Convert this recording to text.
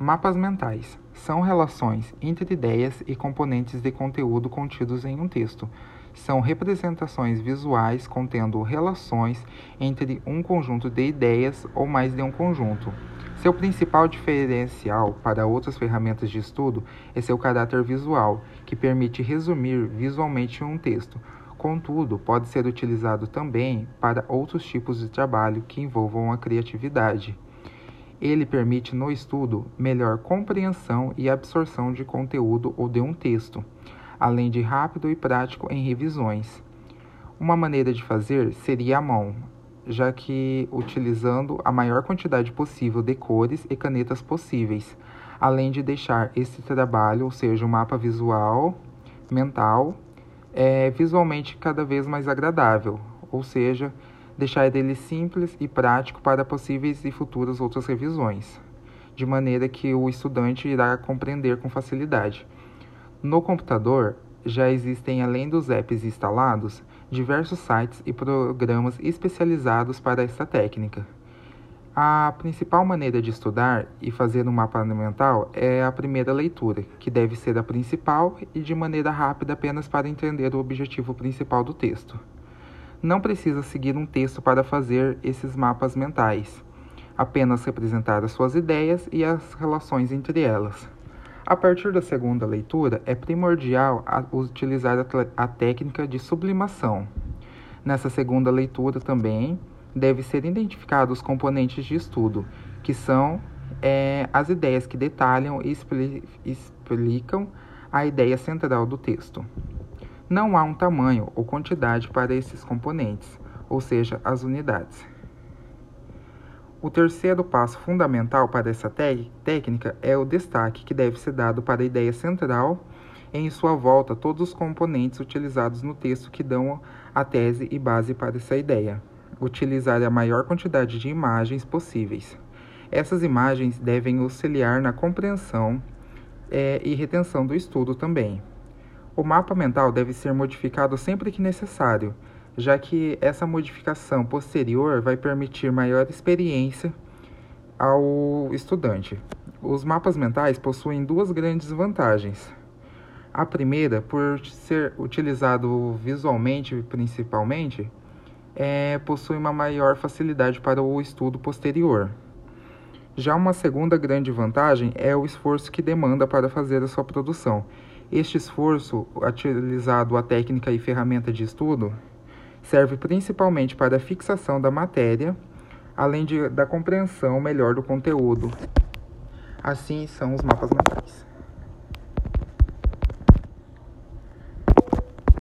Mapas mentais são relações entre ideias e componentes de conteúdo contidos em um texto. São representações visuais contendo relações entre um conjunto de ideias ou mais de um conjunto. Seu principal diferencial para outras ferramentas de estudo é seu caráter visual, que permite resumir visualmente um texto. Contudo, pode ser utilizado também para outros tipos de trabalho que envolvam a criatividade. Ele permite no estudo melhor compreensão e absorção de conteúdo ou de um texto, além de rápido e prático em revisões. Uma maneira de fazer seria a mão, já que utilizando a maior quantidade possível de cores e canetas possíveis, além de deixar esse trabalho, ou seja, o mapa visual, mental, é visualmente cada vez mais agradável, ou seja, deixar ele simples e prático para possíveis e futuras outras revisões, de maneira que o estudante irá compreender com facilidade. No computador, já existem, além dos apps instalados, diversos sites e programas especializados para esta técnica. A principal maneira de estudar e fazer um mapa mental é a primeira leitura, que deve ser a principal e de maneira rápida apenas para entender o objetivo principal do texto. Não precisa seguir um texto para fazer esses mapas mentais, apenas representar as suas ideias e as relações entre elas. A partir da segunda leitura, é primordial utilizar a, técnica de sublimação. Nessa segunda leitura também deve ser identificados os componentes de estudo, que são é, as ideias que detalham e explicam a ideia central do texto. Não há um tamanho ou quantidade para esses componentes, ou seja, as unidades. O terceiro passo fundamental para essa técnica é o destaque que deve ser dado para a ideia central em sua volta, todos os componentes utilizados no texto que dão a tese e base para essa ideia. Utilizar a maior quantidade de imagens possíveis. Essas imagens devem auxiliar na compreensão é, e retenção do estudo também. O mapa mental deve ser modificado sempre que necessário, já que essa modificação posterior vai permitir maior experiência ao estudante. Os mapas mentais possuem duas grandes vantagens. A primeira, por ser utilizado visualmente principalmente, é, possui uma maior facilidade para o estudo posterior. Já uma segunda grande vantagem é o esforço que demanda para fazer a sua produção este esforço, utilizado a técnica e ferramenta de estudo, serve principalmente para a fixação da matéria, além de, da compreensão melhor do conteúdo. Assim são os mapas mentais.